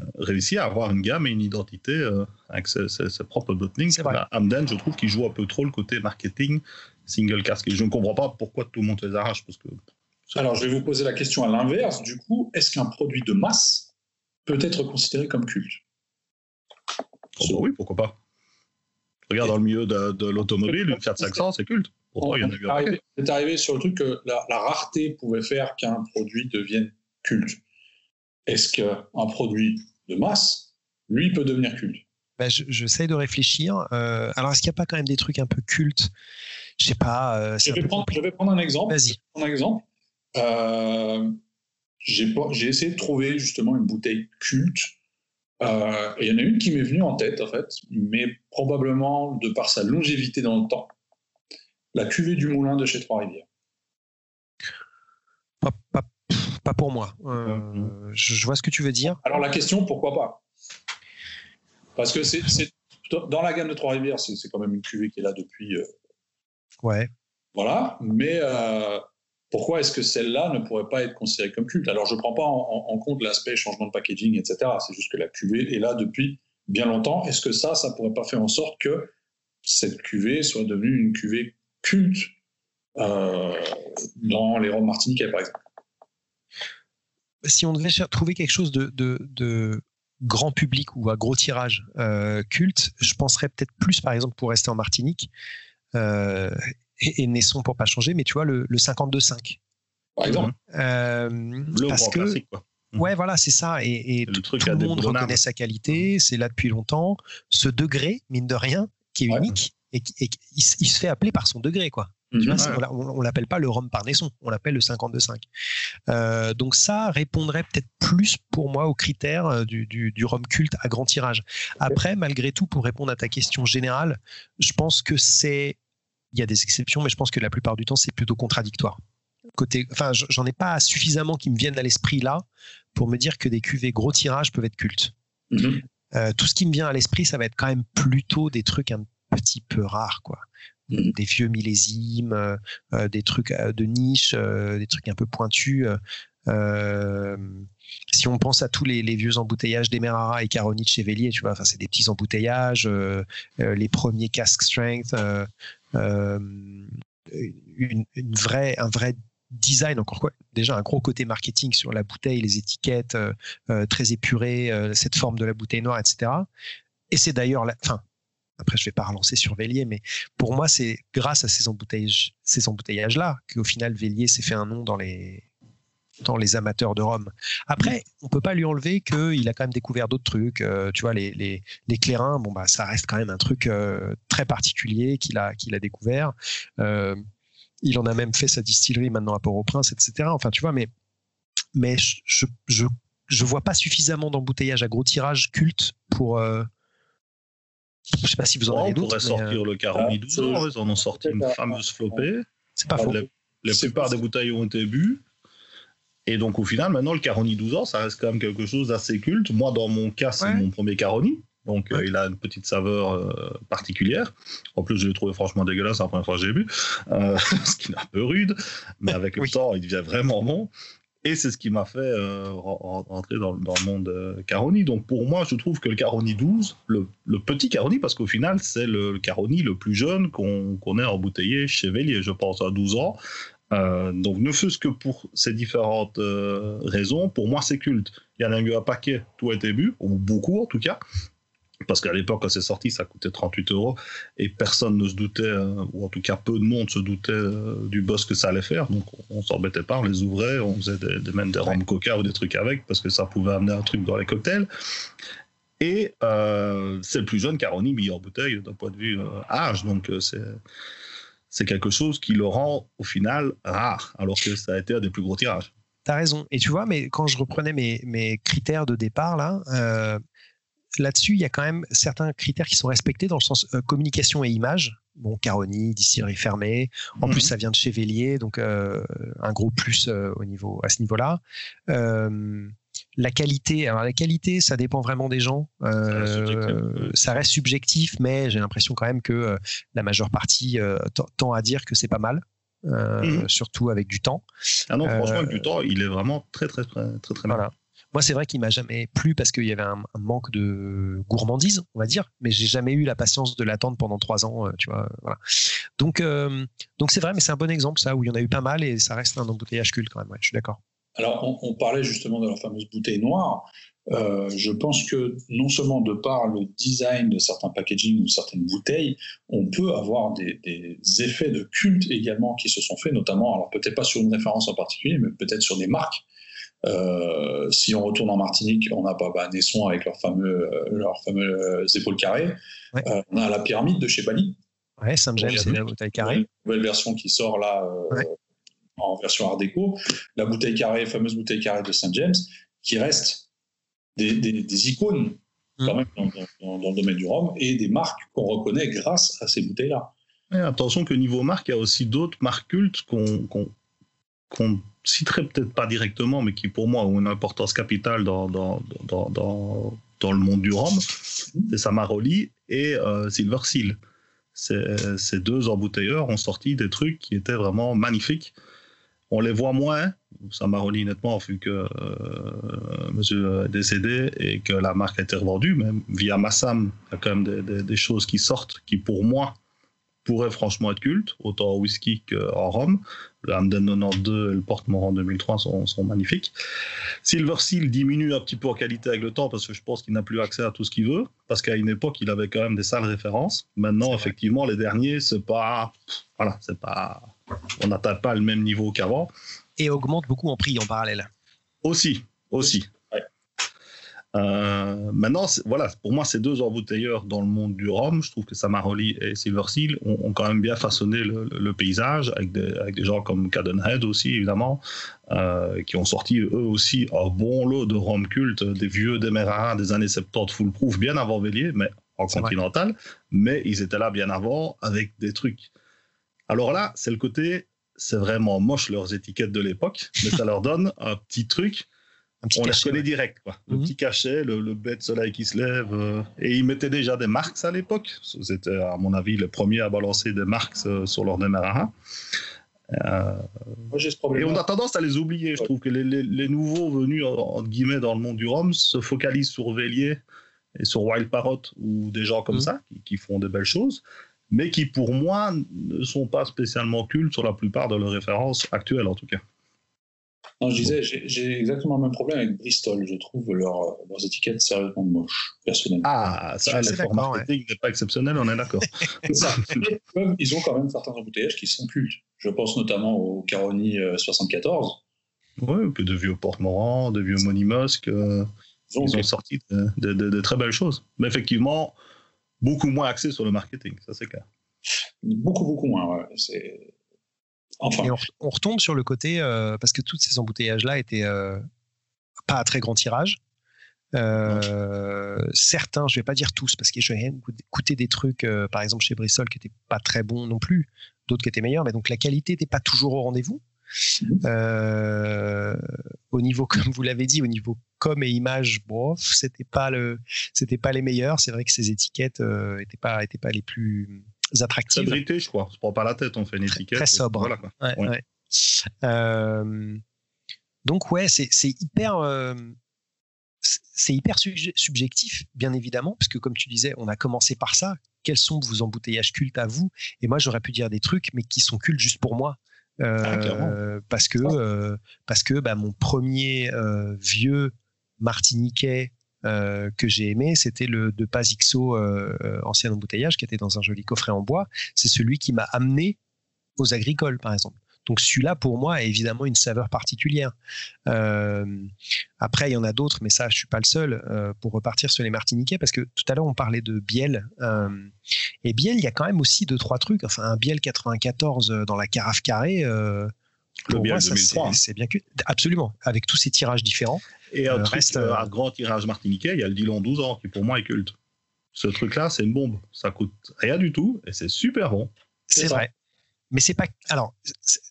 euh, réussit à avoir une gamme et une identité euh, avec ses, propres bottling. Amden, je trouve qu'il joue un peu trop le côté marketing single casque. Et je ne comprends pas pourquoi tout le monde les arrache. Parce que Alors, je vais vous poser la question à l'inverse. Du coup, est-ce qu'un produit de masse peut être considéré comme culte? Oh, bah Oui, pourquoi pas. Regarde, dans le milieu de, l'automobile, une Fiat 500, c'est culte. Pourquoi il y en a eu arrivé, C'est arrivé sur le truc que la, rareté pouvait faire qu'un produit devienne culte. Est-ce qu'un produit de masse, lui, peut devenir culte? Ben, J'essaie de réfléchir. Euh, alors, est-ce qu'il n'y a pas quand même des trucs un peu cultes? Je sais pas. Euh, je, vais prendre, je, vais prendre, un exemple. Vas-y. Un exemple. Euh, j'ai essayé de trouver justement une bouteille culte euh, il y en a une qui m'est venue en tête, en fait, mais probablement de par sa longévité dans le temps. La cuvée du moulin de chez Trois-Rivières. Pas, pour moi. Euh, je, vois ce que tu veux dire. Alors la question, pourquoi pas? Parce que c'est dans la gamme de Trois-Rivières, c'est quand même une cuvée qui est là depuis. Euh, ouais. Voilà, mais pourquoi est-ce que celle-là ne pourrait pas être considérée comme culte? Alors, je ne prends pas en, compte l'aspect changement de packaging, etc. C'est juste que la cuvée est là depuis bien longtemps. Est-ce que ça, ça ne pourrait pas faire en sorte que cette cuvée soit devenue une cuvée culte euh, dans les Roms martiniquais, par exemple? Si on devait trouver quelque chose de, grand public ou à gros tirage euh, culte, je penserais peut-être plus, par exemple, pour rester en Martinique, euh, et, et Naisson pour pas changer, mais tu vois, le, le 52-5. Par exemple. Euh, le parce que, classique, quoi. Ouais, voilà, c'est ça. Et, et tout, le monde reconnaît sa qualité, c'est là depuis longtemps. Ce degré, mine de rien, qui est unique, et, et il, se fait appeler par son degré, quoi. tu vois, mhm. on, l'appelle pas le rhum par naisson, on l'appelle le 52.5. Euh, donc ça répondrait peut-être plus pour moi aux critères euh, du, du, du rhum culte à grand tirage. Après, malgré tout, pour répondre à ta question générale, je pense que c'est il y a des exceptions, mais je pense que la plupart du temps, c'est plutôt contradictoire. Côté, enfin, j'en ai pas suffisamment qui me viennent à l'esprit là pour me dire que des cuvées gros tirage peuvent être cultes. Mm-hmm. Euh, tout ce qui me vient à l'esprit, ça va être quand même plutôt des trucs un petit peu rares, quoi. Mm-hmm. Des vieux millésimes, euh, euh, des trucs de niche, des trucs un peu pointus. si on pense à tous les, vieux embouteillages d'Emerara et Caronit chez Vélier, tu vois, enfin, c'est des petits embouteillages, les premiers casque strength, euh, une, un vrai design, encore quoi, déjà un gros côté marketing sur la bouteille, les étiquettes euh, euh, très épurées, cette forme de la bouteille noire, etc. Et c'est d'ailleurs, la, enfin, après je vais pas relancer sur Vélier, mais pour moi c'est grâce à ces ces embouteillages là qu'au final Vélier s'est fait un nom dans les dans les amateurs de Rome. Après, on peut pas lui enlever qu'il a quand même découvert d'autres trucs. Euh, tu vois, les, les, les, clairins, bon, bah, ça reste quand même un truc euh, très particulier qu'il a, qu'il a découvert. Euh, il en a même fait sa distillerie maintenant à Port-au-Prince, etc. Enfin, tu vois, mais mais je, je, je, vois pas suffisamment d'embouteillage à gros tirage culte pour. Euh, je sais pas si vous en avez d'autres. On pourrait sortir le Caroni 12 ans, ils en ont sorti une fameuse flopée. C'est pas faux. La, plupart des bouteilles ont été bues. Et donc, au final, maintenant, le Caroni 12 ans, ça reste quand même quelque chose d'assez culte. Moi, dans mon cas, c'est mon premier Caroni. Donc, euh, il a une petite saveur euh, particulière. En plus, je l'ai trouvé franchement dégueulasse la première fois que j'ai bu, euh, ce qui est un peu rude. Mais avec le temps, il devient vraiment bon. Et c'est ce qui m'a fait rentrer dans, le monde Caroni. Donc, pour moi, je trouve que le Caroni 12, le, petit Caroni, parce qu'au final, c'est le, Caroni le plus jeune qu'on ait embouteillé chez Vélier, je pense, à 12 ans. Donc, ne fût-ce que pour ces différentes raisons, pour moi, c'est culte. Il y en a eu un paquet, tout a été bu, ou beaucoup en tout cas parce qu'à l'époque, quand c'est sorti, ça coûtait 38 euros et personne ne se doutait, euh, ou en tout cas peu de monde se doutait euh, du boss que ça allait faire. Donc on, s'embêtait pas, on les ouvrait, on faisait des, même des rhum coca ou des trucs avec parce que ça pouvait amener un truc dans les cocktails. Et euh, c'est le plus jeune Caroni mis en bouteille d'un point de vue âge, donc c'est c'est quelque chose qui le rend au final rare, alors que ça a été un des plus gros tirages. T'as raison. Et tu vois, mais quand je reprenais mes, mes critères de départ là là-dessus, il y a quand même certains critères qui sont respectés dans le sens euh, communication et image. Bon, Caroni, distillerie fermée. En plus, mhm. ça vient de Chevelier, donc euh, un gros plus euh, au niveau, à ce niveau-là. La qualité, alors la qualité, ça dépend vraiment des gens. ça reste subjectif, mais j'ai l'impression quand même que la majeure partie tend à dire que c'est pas mal. Mhm. surtout avec du temps. Ah non, franchement, avec du temps, il est vraiment très, très, très, très, très voilà. Moi, c'est vrai qu'il m'a jamais plu parce qu'il y avait un, manque de gourmandise, on va dire, mais j'ai jamais eu la patience de l'attendre pendant trois ans, euh, tu vois. Voilà. Donc, euh, donc c'est vrai, mais c'est un bon exemple ça où il y en a eu pas mal et ça reste un embouteillage culte quand même. Ouais, je suis d'accord. Alors, on, parlait justement de la fameuse bouteille noire. Euh, je pense que non seulement de par le design de certains packaging ou certaines bouteilles, on peut avoir des, des, effets de culte également qui se sont faits, notamment, alors peut-être pas sur une référence en particulier, mais peut-être sur des marques. Euh, si on retourne en Martinique, on a pas bah, Nesson avec leurs fameux, euh, leurs fameux épaules carrées. on a la pyramide de chez Bali. Ouais, Saint-James, c'est la bouteille carrée. Une nouvelle version qui sort là en version Art déco. La bouteille carrée, fameuse bouteille carrée de Saint James, qui reste des, des, icônes mmh. quand même dans, le domaine du rhum et des marques qu'on reconnaît grâce à ces bouteilles-là. attention que niveau marque, il y a aussi d'autres marques cultes qu'on qu'on citerait peut-être pas directement, mais qui pour moi ont une importance capitale dans, dans, dans, dans, dans le monde du rhum, c'est Samaroli et euh, Silver Seal. Ces deux embouteilleurs ont sorti des trucs qui étaient vraiment magnifiques. On les voit moins, Samaroli nettement, vu que euh, monsieur est décédé et que la marque a été revendue, mais via Massam, il y a quand même des, des, des choses qui sortent qui pour moi pourrait franchement être culte, autant en whisky qu'en rhum. Le Hamden 92 et le Porte-Morand 2003 sont, sont, magnifiques. Silver Seal diminue un petit peu en qualité avec le temps parce que je pense qu'il n'a plus accès à tout ce qu'il veut, parce qu'à une époque, il avait quand même des sales références. Maintenant, effectivement, les derniers, c'est pas. Voilà, c'est pas. On n'atteint pas le même niveau qu'avant. Et augmente beaucoup en prix en parallèle. Aussi, aussi. Euh, maintenant, voilà, pour moi, ces deux embouteilleurs dans le monde du rhum, je trouve que Samaroli et Silver Seal ont, quand même bien façonné le, paysage avec des, avec des, gens comme Cadenhead aussi, évidemment, euh, qui ont sorti eux aussi un bon lot de rhum culte, des vieux Demerara des années 70 full-proof, bien avant Vélier, mais en continental, mais ils étaient là bien avant avec des trucs. Alors là, c'est le côté, c'est vraiment moche leurs étiquettes de l'époque, mais ça leur donne un petit truc on les connaît direct, quoi. Le mhm. petit cachet, le, le de soleil qui se lève. Euh, et ils mettaient déjà des marques à l'époque. C'était, à mon avis, le premier à balancer des marques euh, sur leur démarrage. Euh, ce problème. Et on a tendance à les oublier. Je trouve que les, nouveaux venus, entre guillemets, dans le monde du rhum se focalisent sur Vélier et sur Wild Parrot ou des gens comme mhm. ça qui, font de belles choses, mais qui, pour moi, ne sont pas spécialement cultes sur la plupart de leurs références actuelles, en tout cas. Non, je disais, j'ai exactement le même problème avec Bristol. Je trouve leur, leurs étiquettes sérieusement moches, personnellement. Ah, ça, l'effort marketing n'est pas exceptionnel, on est d'accord. ils ont quand même certains embouteillages qui sont cultes. Je pense notamment au Caroni 74. Oui, puis de vieux Porte-Morand, de vieux Monimosque. Euh, ils, ont, sorti de, de, très belles choses. Mais effectivement, beaucoup moins axé sur le marketing, ça c'est clair. Beaucoup, beaucoup moins, ouais. C'est Enfin, Et on, on retombe sur le côté, euh, parce que tous ces embouteillages-là étaient euh, pas à très grand tirage. Euh, certains, je vais pas dire tous, parce que j'ai quand même écouté des trucs, euh, par exemple chez Brissol, qui étaient pas très bons non plus, d'autres qui étaient meilleurs, mais donc la qualité n'était pas toujours au rendez-vous. Mhm. Euh, au niveau, comme vous l'avez dit, au niveau com et image, bof, c'était pas le, c'était pas les meilleurs. C'est vrai que ces étiquettes euh, étaient pas, étaient pas les plus attractives. brité, je crois. On se prend pas la tête, on fait une Très- étiquette. très sobre. Voilà, quoi. Ouais, Ouais. ouais. Euh, donc ouais, c'est c'est hyper, euh, c'est hyper subje- subjectif, bien évidemment, parce que comme tu disais, on a commencé par ça. Quels sont vos embouteillages cultes à vous? Et moi, j'aurais pu dire des trucs, mais qui sont cultes juste pour moi. Euh, Ah, clairement. parce que euh, parce que bah, mon premier euh, vieux martiniquais euh, que j'ai aimé, c'était le de Paz XO euh, euh, ancien embouteillage qui était dans un joli coffret en bois. C'est celui qui m'a amené aux agricoles, par exemple. Donc celui-là, pour moi, a évidemment une saveur particulière. Euh, après, il y en a d'autres, mais ça, je suis pas le seul euh, pour repartir sur les Martiniquais, parce que tout à l'heure, on parlait de Biel. euh, et Biel, il y a quand même aussi deux, trois trucs. Enfin, un Biel 94 euh, dans la carafe carrée. Le moi, ça, 2003, c'est- bien que. Absolument, avec tous ces tirages différents. Et un truc, reste, à grand tirage martiniquais, il y a le Dillon 12 ans, qui pour moi est culte. Ce truc-là, c'est une bombe. Ça coûte rien du tout et c'est super bon. C'est vrai. Mais c'est pas. Alors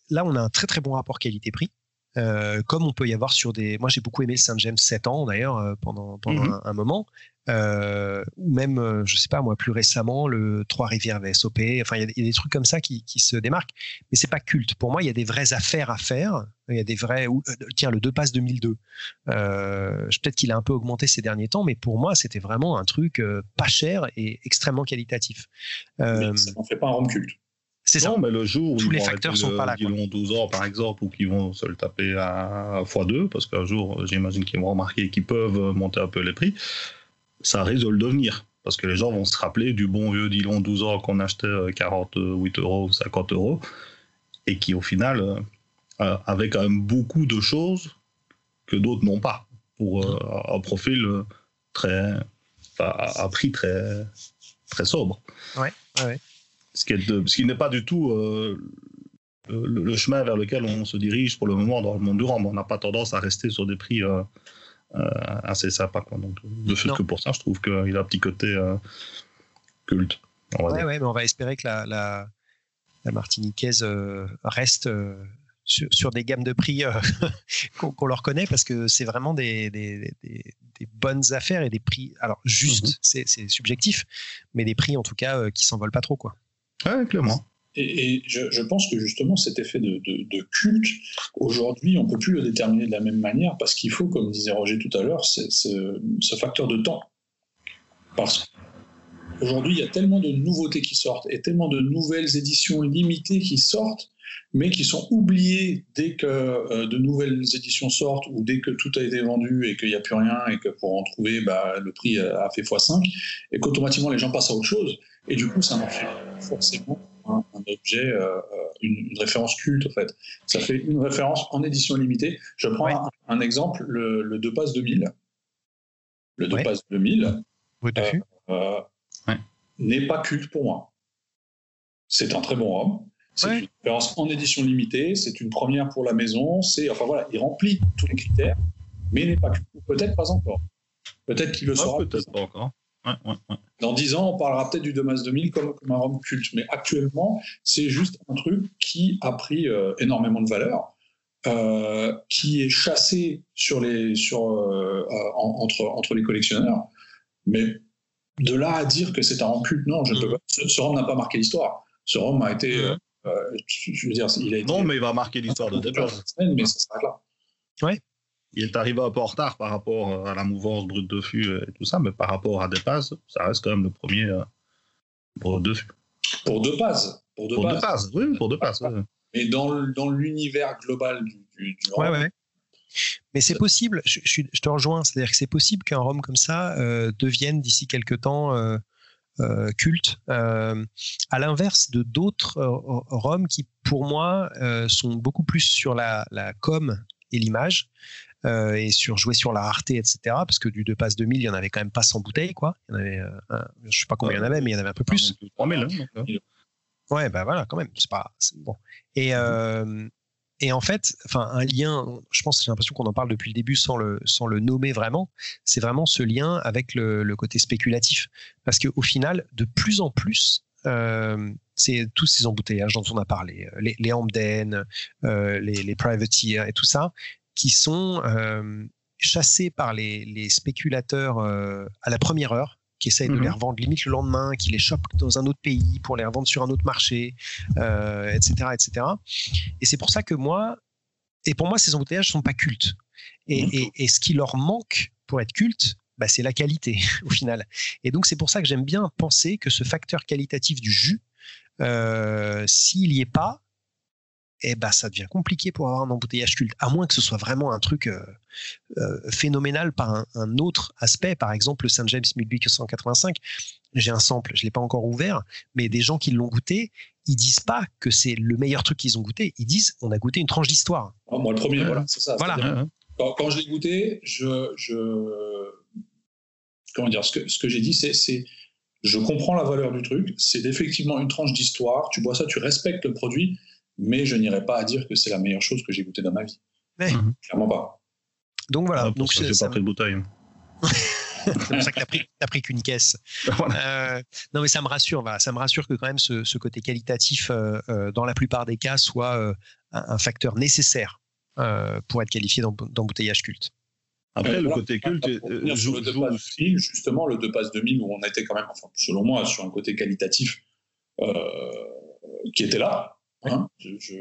là, on a un très très bon rapport qualité-prix. euh, comme on peut y avoir sur des. Moi, j'ai beaucoup aimé le Saint James 7 ans d'ailleurs euh, pendant, pendant Mhm. un, un moment. Euh, ou même, je sais pas moi, plus récemment, le Trois-Rivières VSOP. Enfin, il y, a des- il y a des trucs comme ça qui, qui se démarquent. Mais c'est pas culte. Pour moi, il y a des vraies affaires à faire. Il y a des vrais. tiens, le 2 passe 2002. Euh, je- Peut-être qu'il a un peu augmenté ces derniers temps, mais pour moi, c'était vraiment un truc pas cher et extrêmement qualitatif. Ça n'en fait pas un rhum culte. C'est ça. Non, mais le jour où Tous les facteurs sont le pas là, quoi. Dillon 12 ans, par exemple, ou qu'ils vont se le taper à x2, parce qu'un jour, j'imagine qu'ils vont remarquer qu'ils peuvent monter un peu les prix, ça risque de le devenir. Parce que les gens vont se rappeler du bon vieux Dillon 12 ans qu'on achetait euh, 48 euros ou 50 euros, et qui, au final, euh, euh, avait quand même beaucoup de choses que d'autres n'ont pas, pour euh, un profil euh, très. à à prix très, très sobre. Ouais, ouais, ouais. Ce qui, est de- ce qui n'est pas du tout euh, le, le chemin vers lequel on se dirige pour le moment dans le monde du rhum. On n'a pas tendance à rester sur des prix euh, euh, assez sympas. Quoi. Donc, de fait Non. que pour ça, je trouve qu'il a un petit côté culte. on va Ouais, mais on va espérer que la, la, la Martiniquaise reste sur, sur des gammes de prix euh, qu'on leur connaît parce que c'est vraiment des, des, des- des bonnes affaires et des prix. Alors, juste, Mhm. c'est c'est subjectif, mais des prix en tout cas euh, qui s'envolent pas trop. Quoi. Ouais, clairement. Et, je, pense que justement cet effet de, culte, aujourd'hui, on ne peut plus le déterminer de la même manière parce qu'il faut, comme disait Roger tout à l'heure, ce facteur de temps. Parce qu'aujourd'hui, il y a tellement de nouveautés qui sortent et tellement de nouvelles éditions limitées qui sortent, mais qui sont oubliées dès que euh, de nouvelles éditions sortent ou dès que tout a été vendu et qu'il n'y a plus rien et que pour en trouver, bah, le prix a fait x5 et qu'automatiquement les gens passent à autre chose. Et du coup, ça en fait forcément un, un objet, euh, euh, une, une référence culte, en fait. Ça fait une référence en édition limitée. Je prends Ouais. un, un exemple, le, le 2 Pass 2000. Le 2 Ouais. Pass 2000 Brut de Euh, euh, Ouais. n'est pas culte pour moi. C'est un très bon rhum. C'est Ouais. une référence en édition limitée. C'est une première pour la maison. C'est enfin voilà, il remplit tous les critères, mais n'est pas culte. Peut-être pas encore. Peut-être qu'il le Ouais, sera. Peut-être pas encore. Ouais, ouais, ouais. Dans 10 ans, on parlera peut-être du Damas 2000 comme, comme un rhum culte. Mais actuellement, c'est juste un truc qui a pris euh, énormément de valeur, euh, qui est chassé sur les, sur, euh, en- entre, entre les collectionneurs. Mais de là à dire que c'est un rhum culte, non, je ne peux Mhm. pas. Ce, ce rhum n'a pas marqué l'histoire. Ce rhum a été. Euh, je veux dire, il a été. Non, mais il va marquer l'histoire de départ. mais ça s'arrête là. Il est arrivé un peu en retard par rapport euh, à la mouvance brute de fût et tout ça, mais par rapport à des passes, ça reste quand même le premier euh, brut de fût. Pour deux passes. Pour deux Pour deux passes. passes, oui, pour deux passes. ouais. Mais dans, l'univers global du, du, du Ouais, rhum, ouais. Mais c'est possible, je, je te rejoins, c'est-à-dire que c'est possible qu'un rhum comme ça euh, devienne d'ici quelques temps euh, euh, culte, euh, à l'inverse de d'autres euh, rhums qui, pour moi, euh, sont beaucoup plus sur la, la com et l'image. Euh, et sur jouer sur la rareté, etc. Parce que du 2 passe 2000, il y en avait quand même pas 100 bouteilles, quoi. Il y en avait, euh, je sais pas combien il y en avait, mais il y en avait un peu plus. 3000, hein, euh. Ouais, bah voilà, quand même. C'est pas bon. Et euh, et en fait, enfin, un lien. Je pense, j'ai l'impression qu'on en parle depuis le début sans le sans le nommer vraiment. C'est vraiment ce lien avec le, le côté spéculatif, parce que au final, de plus en plus, euh, c'est tous ces embouteillages dont on a parlé, les, euh, les, les privateers et tout ça, qui sont euh, chassés par les, les spéculateurs euh, à la première heure qui essayent de Mhm. les revendre limite le lendemain, qui les chopent dans un autre pays pour les revendre sur un autre marché, euh, etc., etc. Et c'est pour ça que moi, et pour moi, ces embouteillages sont pas cultes. Et, et, et ce qui leur manque pour être culte, bah, c'est la qualité au final. Et donc c'est pour ça que j'aime bien penser que ce facteur qualitatif du jus, euh, s'il y est pas, eh ben ça devient compliqué pour avoir un embouteillage culte, à moins que ce soit vraiment un truc euh, euh, phénoménal par un, un autre aspect. Par exemple, le Saint James 1885, j'ai un sample, je l'ai pas encore ouvert, mais des gens qui l'ont goûté, ils disent pas que c'est le meilleur truc qu'ils ont goûté, ils disent on a goûté une tranche d'histoire. Ah, moi, le premier, voilà, c'est ça. Voilà. Quand, quand je l'ai goûté, je, je, comment dire, ce que, ce que j'ai dit, c'est, c'est, je comprends la valeur du truc. C'est effectivement une tranche d'histoire. Tu bois ça, tu respectes le produit, mais je n'irai pas à dire que c'est la meilleure chose que j'ai goûté dans ma vie. Ouais. Mhm. Clairement pas. Donc voilà, Ah, pour donc ça, j'ai pas pris de bouteille. c'est pour ça que t'as pris, pris qu'une caisse. Voilà. Euh, non, mais ça me rassure. Voilà, ça me rassure que quand même ce, ce côté qualitatif, euh, euh, dans la plupart des cas, soit euh, un, un facteur nécessaire euh, pour être qualifié d'em- d'embouteillage culte. Après, le côté culte Pour euh, revenir sur joue, le deux joue passes aussi. 2000, justement, le deux passes 2000 où on était quand même, enfin, selon moi, sur un côté qualitatif euh, qui était là. Hein, je, je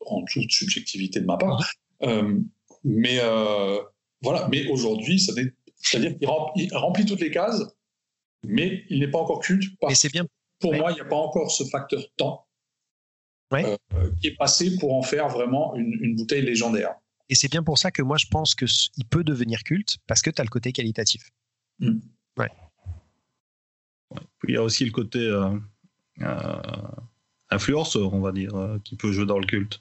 rends toute subjectivité de ma part. Euh, mais euh, voilà, mais aujourd'hui, c'est-à-dire qu'il remplit, il remplit toutes les cases, mais il n'est pas encore culte. Parce c'est bien. pour Ouais. moi, il n'y a pas encore ce facteur temps Ouais. euh, qui est passé pour en faire vraiment une, une bouteille légendaire. Et c'est bien pour ça que moi, je pense qu'il peut devenir culte parce que tu as le côté qualitatif. Il y a aussi le côté euh, euh, influenceur, on va dire, euh, qui peut jouer dans le culte.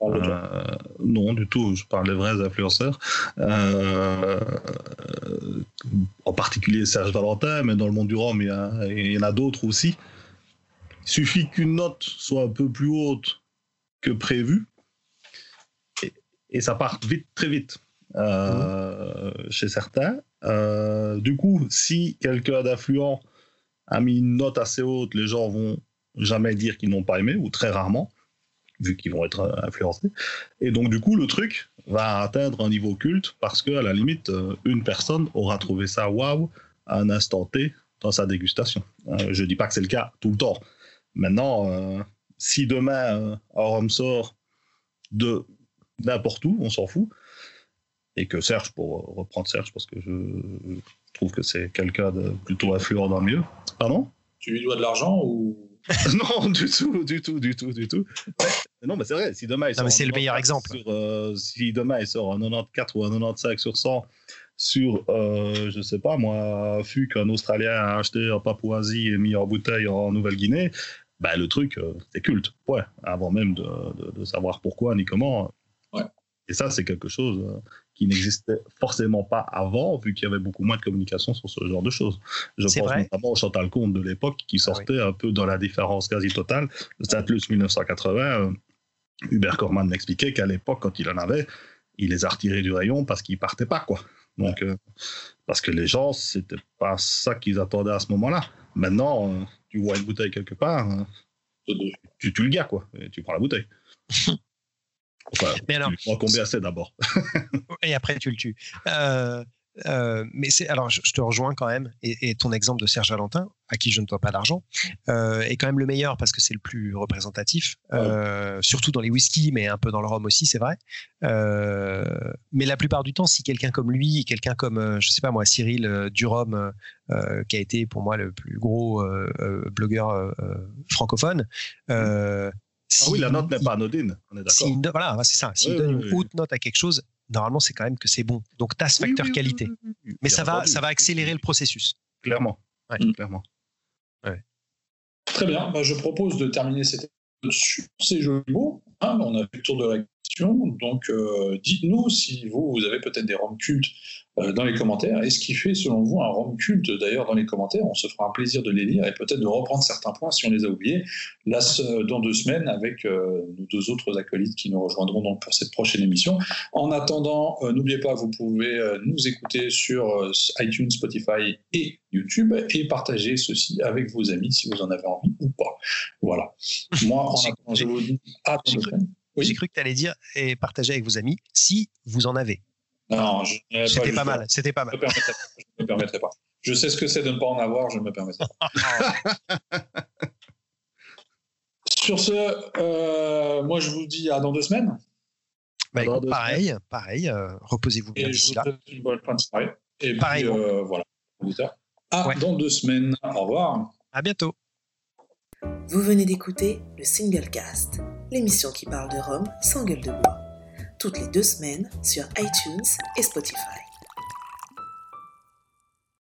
Le- Euh, non, du tout. Je parle des vrais influenceurs. Euh, en particulier Serge Valentin, mais dans le monde du rhum, il y, a- il y en a d'autres aussi. Il suffit qu'une note soit un peu plus haute que prévu, et, et ça part vite, très vite euh, chez certains. Du coup, si quelqu'un d'influent a mis une note assez haute, les gens vont jamais dire qu'ils n'ont pas aimé, ou très rarement vu qu'ils vont être euh, influencés. Et donc, du coup, le truc va atteindre un niveau culte parce que, à la limite, euh, une personne aura trouvé ça waouh à un instant T dans sa dégustation. Euh, je dis pas que c'est le cas tout le temps. Maintenant, si demain euh, un rhum sort de n'importe où, on s'en fout, et que Serge, pour reprendre Serge, parce que je trouve que c'est quelqu'un de plutôt influent dans le milieu. Pardon? Tu lui dois de l'argent ou non, du tout, du tout, du tout, du tout. Ouais, Non, mais c'est vrai, si demain il Non, sort mais c'est un le meilleur 94 exemple. sur, euh, si demain il sort un 94 ou un 95 sur 100 sur, euh, je sais pas moi, un fût qu'un Australien a acheté en Papouasie et mis en bouteille en Nouvelle-Guinée, bah, le truc, euh, c'est culte. Ouais, avant même de, de- de savoir pourquoi ni comment. Ouais. Et ça, c'est quelque chose euh, qui n'existait forcément pas avant, vu qu'il y avait beaucoup moins de communication sur ce genre de choses. Je pense vrai. notamment au Chantal Comte de l'époque, qui Ah oui. sortait un peu dans la différence quasi totale. Le Saint-Luc 1980, euh, Hubert Corman m'expliquait qu'à l'époque, quand il en avait, il les a retirés du rayon parce qu'ils partaient pas, quoi. Donc, euh, parce que les gens, c'était pas ça qu'ils attendaient à ce moment-là. Maintenant, euh, tu vois une bouteille quelque part, euh, de- tu le gars, quoi, et tu prends la bouteille. Enfin, Mais alors, tu prends combien c'est d'abord et après tu le tues. Euh, euh, mais c'est alors je, je te rejoins quand même et, et ton exemple de Serge Valentin à qui je ne dois pas d'argent euh, est quand même le meilleur parce que c'est le plus représentatif surtout dans les whiskies mais un peu dans le rhum aussi c'est vrai mais la plupart du temps si quelqu'un comme lui quelqu'un comme je sais pas moi Cyril euh, qui a été pour moi le plus gros blogueur euh, euh, Ah oui, la note n'est pas anodine, on est d'accord. do- voilà, c'est ça. S'il Oui, donne oui, une oui. haute note à quelque chose, normalement, c'est quand même que c'est bon. Donc, tu as ce facteur oui, oui, qualité. oui, oui, oui. Mais ça va, ça va accélérer le processus. Clairement. Ouais. Clairement. Très bien, bah, je propose de terminer cette sur ces jeux de mots. hein. on a fait le tour de la question, donc euh, dites-nous si vous, vous avez peut-être des roms cultes dans les commentaires et ce qui fait, selon vous, un rhum culte d'ailleurs dans les commentaires. On se fera un plaisir de les lire et peut-être de reprendre certains points si on les a oubliés. Là, dans deux semaines, avec euh, nos deux autres acolytes qui nous rejoindront donc pour cette prochaine émission. En attendant, euh, n'oubliez pas, vous pouvez nous écouter sur iTunes, Spotify et YouTube et partager ceci avec vos amis si vous en avez envie ou pas. Voilà. Moi, en attendant, je vous dis à deux semaines. J'ai cru que tu allais dire et partager avec vos amis si vous en avez. Non, c'était pas, mal. C'était pas mal. Je ne me permettrai pas. Je sais ce que c'est de ne pas en avoir, je ne me permettrai pas. Sur ce, euh, moi je vous dis à dans deux semaines. Bah, pareil, pareil. Euh, reposez-vous bien d'ici là. Une bonne fin de soirée. Et pareil. Puis, euh, voilà. À dans deux semaines. Au revoir. À bientôt. Vous venez d'écouter le Single Cast, l'émission qui parle de Rome sans gueule de bois toutes les deux semaines sur iTunes et Spotify.